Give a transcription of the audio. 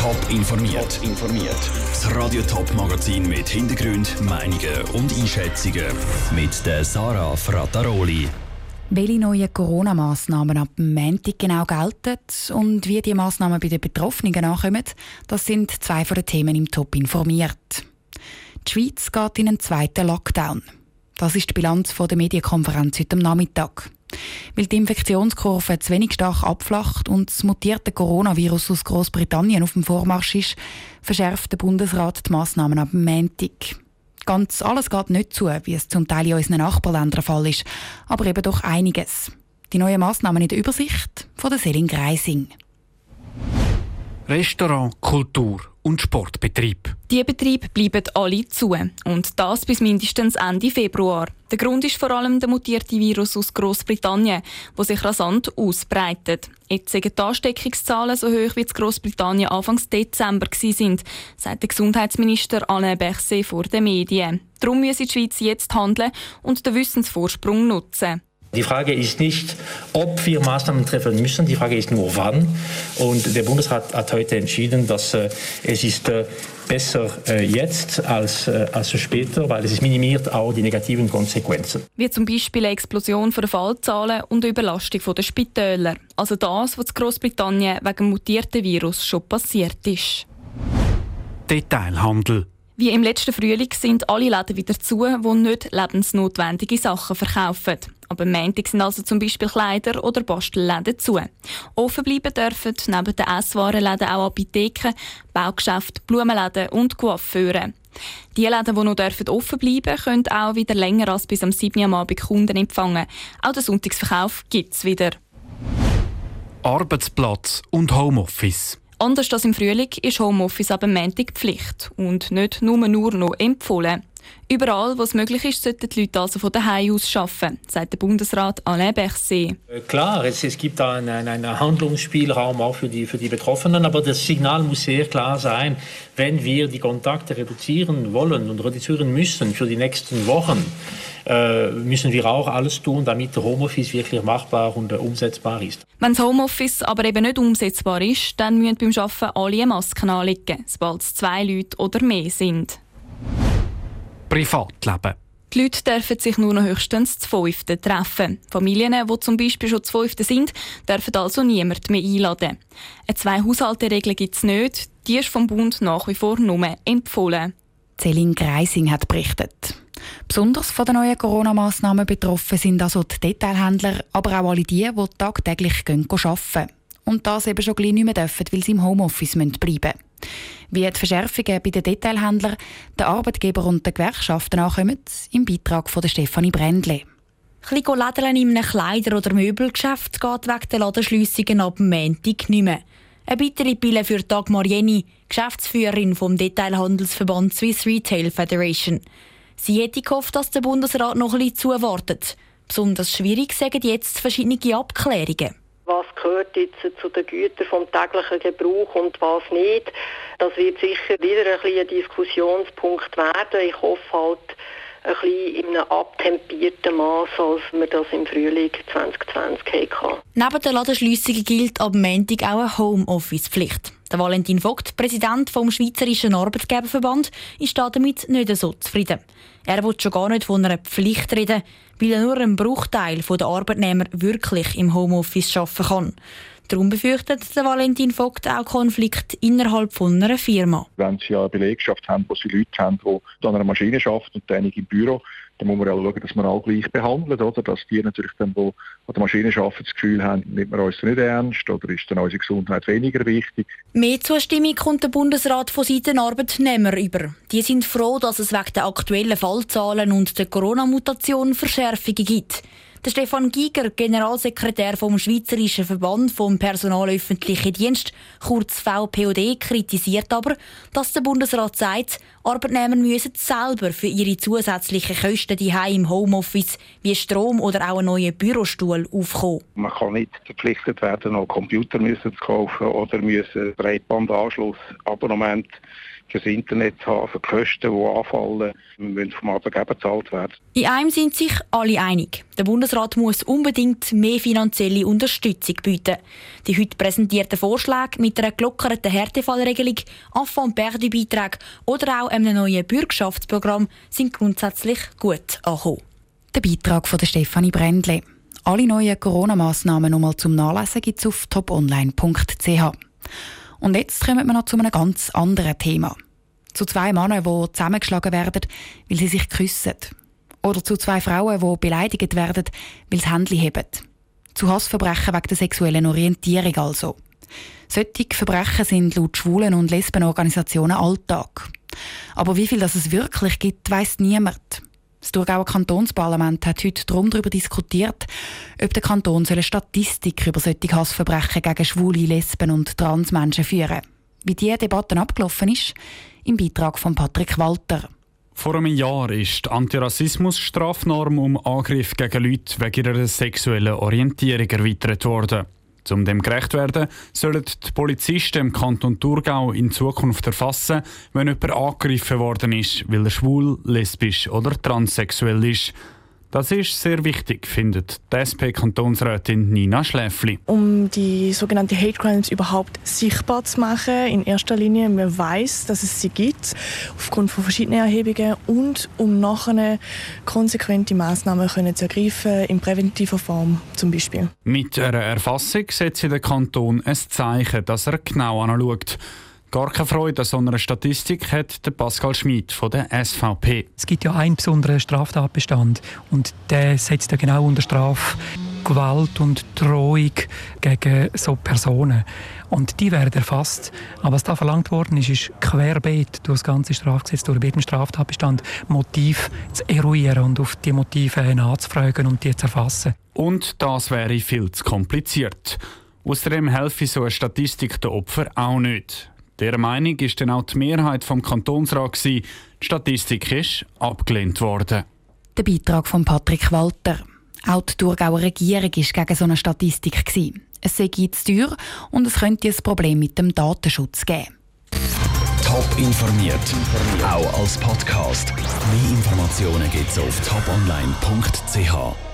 Top informiert. informiert. Das Radio Top Magazin mit Hintergrund, Meinungen und Einschätzungen mit der Sarah Frataroli. Welche neuen Corona-Massnahmen ab Montag genau gelten und wie die Massnahmen bei den Betroffenen ankommen, das sind zwei von den Themen im Top informiert. Die Schweiz geht in einen zweiten Lockdown. Das ist die Bilanz der Medienkonferenz heute Nachmittag. Weil die Infektionskurve zu wenig stark abflacht und das mutierte Coronavirus aus Großbritannien auf dem Vormarsch ist, verschärft der Bundesrat die Massnahmen ab Montag. Ganz alles geht nicht zu, wie es zum Teil in unseren Nachbarländern der Fall ist, aber eben doch einiges. Die neuen Massnahmen in der Übersicht von der Selin Greising. Restaurant, Kultur und Sportbetrieb. Die Betriebe bleiben alle zu. Und das bis mindestens Ende Februar. Der Grund ist vor allem der mutierte Virus aus Großbritannien, wo sich rasant ausbreitet. Jetzt sind die Ansteckungszahlen so hoch wie in Großbritannien Anfang Dezember sind, sagt der Gesundheitsminister Alain Berset vor den Medien. Darum muss die Schweiz jetzt handeln und den Wissensvorsprung nutzen. Die Frage ist nicht, ob wir Maßnahmen treffen müssen, die Frage ist nur wann. Und der Bundesrat hat heute entschieden, dass äh, es ist äh, besser äh, jetzt als, äh, als später, weil es minimiert auch die negativen Konsequenzen. Wie zum Beispiel eine Explosion der Fallzahlen und eine Überlastung der Spitäler. Also das, was in Großbritannien wegen mutierten Virus schon passiert ist. Detailhandel. Wie im letzten Frühling sind alle Läden wieder zu, die nicht lebensnotwendige Sachen verkaufen. Aber am Montag sind also zum Beispiel Kleider- oder Bastelläden zu. Offen bleiben dürfen neben den Esswarenläden auch Apotheken, Baugeschäfte, Blumenläden und Coiffeure. Die Läden, die noch dürfen offen bleiben können auch wieder länger als bis am 7. Uhr Abend Kunden empfangen. Auch den Sonntagsverkauf gibt es wieder. Arbeitsplatz und Homeoffice. Anders als im Frühling ist Homeoffice ab Montag Pflicht und nicht nur, nur noch empfohlen. Überall, wo es möglich ist, sollten die Leute also von daheim aus arbeiten, sagt der Bundesrat Alain Berset. Äh, klar, es, es gibt einen, einen, Handlungsspielraum auch für die, für die Betroffenen, aber das Signal muss sehr klar sein, wenn wir die Kontakte reduzieren wollen und reduzieren müssen für die nächsten Wochen, äh, müssen wir auch alles tun, damit der Homeoffice wirklich machbar und äh, umsetzbar ist. Wenn das Homeoffice aber eben nicht umsetzbar ist, dann müssen beim Arbeiten alle Masken anlegen, sobald es zwei Leute oder mehr sind. Privatleben. Die Leute dürfen sich nur noch höchstens zu fünften treffen. Familien, die zum Beispiel schon zu fünften sind, dürfen also niemand mehr einladen. Eine Zwei-Haushalte-Regel gibt es nicht. Die ist vom Bund nach wie vor nur empfohlen. Céline Greising hat berichtet. Besonders von den neuen Corona-Massnahmen betroffen sind also die Detailhändler, aber auch alle die, die tagtäglich arbeiten gehen. Und das eben schon gleich nicht mehr dürfen, weil sie im Homeoffice bleiben müssen. Wie die Verschärfungen bei den Detailhändlern, den Arbeitgebern und den Gewerkschaften ankommen, im Beitrag von Stefanie Brändle. Ein bisschen in einem Kleider- oder Möbelgeschäft geht wegen der Ladenschliessungen ab dem Montag nicht mehr. Eine bittere Pille für Dagmar Jenny, Geschäftsführerin vom Detailhandelsverband Swiss Retail Federation. Sie hätte gehofft, dass der Bundesrat noch ein bisschen zuwartet. Besonders schwierig sagen jetzt verschiedene Abklärungen. Was gehört jetzt zu den Gütern vom täglichen Gebrauch und was nicht? Das wird sicher wieder ein, ein Diskussionspunkt werden. Ich hoffe halt, ein bisschen in einem abtempierten Maß, als wir das im Frühling 2020 hatten. Neben der Ladenschliessung gilt ab Montag auch eine Homeoffice-Pflicht. Der Valentin Vogt, Präsident vom Schweizerischen Arbeitgeberverband, ist damit nicht so zufrieden. Er will schon gar nicht von einer Pflicht reden, weil er nur ein Bruchteil der Arbeitnehmer wirklich im Homeoffice arbeiten kann. Darum befürchtet der Valentin Vogt auch Konflikt innerhalb von einer Firma. Wenn Sie eine Belegschaft haben, wo Sie Leute haben, die an einer Maschine arbeiten und einige im Büro, dann muss man auch schauen, dass man alle gleich behandelt, oder? Dass die natürlich dann, die an der Maschine arbeiten, das Gefühl haben, nimmt man uns nicht ernst oder ist dann unsere Gesundheit weniger wichtig. Mehr Zustimmung kommt der Bundesrat von Seiten Arbeitnehmer über. Die sind froh, dass es wegen der aktuellen Fallzahlen und der Corona-Mutation Verschärfungen gibt. Der Stefan Giger, Generalsekretär vom Schweizerischen Verband vom Personalöffentlichen Dienst, kurz VPOD, kritisiert aber, dass der Bundesrat sagt, Arbeitnehmer müssen selber für ihre zusätzlichen Kosten die im Homeoffice wie Strom oder auch einen neuen Bürostuhl aufkommen. Man kann nicht verpflichtet werden, noch Computer müssen zu kaufen oder müssen Breitbandanschluss, Abonnement fürs Internet zu haben, für die Kosten, die anfallen, müssen vom Arbeitgeber gezahlt werden. In einem sind sich alle einig. Der Bundesrat muss unbedingt mehr finanzielle Unterstützung bieten. Die heute präsentierten Vorschläge mit einer gelockerten Härtefallregelung, Enfant perdu Beitrag oder auch einem neuen Bürgschaftsprogramm sind grundsätzlich gut angekommen. Der Beitrag von Stefanie Brändle. Alle neuen Corona-Massnahmen nochmal zum Nachlesen gibt es auf toponline.ch. Und jetzt kommen wir noch zu einem ganz anderen Thema. Zu zwei Männern, die zusammengeschlagen werden, weil sie sich küssen. Oder zu zwei Frauen, die beleidigt werden, weil sie Hände heben. Zu Hassverbrechen wegen der sexuellen Orientierung also. Solche Verbrechen sind laut Schwulen- und Lesbenorganisationen Alltag. Aber wie viel das es wirklich gibt, weiss niemand. Das Thurgauer Kantonsparlament hat heute darum darüber diskutiert, ob der Kanton eine Statistik über solche Hassverbrechen gegen schwule, Lesben und Transmenschen führen Wie diese Debatte abgelaufen ist, im Beitrag von Patrick Walter. Vor einem Jahr ist die Antirassismus-Strafnorm um Angriff gegen Leute wegen ihrer sexuellen Orientierung erweitert worden. Um dem gerecht zu werden, sollen die Polizisten im Kanton Thurgau in Zukunft erfassen, wenn jemand angegriffen worden ist, weil er schwul, lesbisch oder transsexuell ist. Das ist sehr wichtig, findet die SP-Kantonsrätin Nina Schläfli. Um die sogenannten Hate Crimes überhaupt sichtbar zu machen, in erster Linie, man weiß, dass es sie gibt, aufgrund von verschiedenen Erhebungen und um nachher konsequente Maßnahmen können zu ergreifen, in präventiver Form zum Beispiel. Mit einer Erfassung setzt der Kanton ein Zeichen, dass er genau anschaut. Gar keine Freude an so einer Statistik hat der Pascal Schmid von der SVP. Es gibt ja einen besonderen Straftatbestand und der setzt ja genau unter Strafe Gewalt und Drohung gegen so Personen. Und die werden erfasst. Aber was da verlangt worden ist, ist querbeet durch das ganze Strafgesetz, durch jeden Straftatbestand, Motiv zu eruieren und auf die Motive nachzufragen und die zu erfassen. Und das wäre viel zu kompliziert. Außerdem helfe so eine Statistik den Opfern auch nicht. Der Meinung ist dann auch die Mehrheit vom Kantonsrat Die Statistik ist abgelehnt worden. Der Beitrag von Patrick Walter. Auch die Thurgauer Regierung war gegen so eine Statistik. Es sei zu teuer und es könnte ein Problem mit dem Datenschutz geben. Top informiert, auch als Podcast. Mehr Informationen gibt es auf toponline.ch.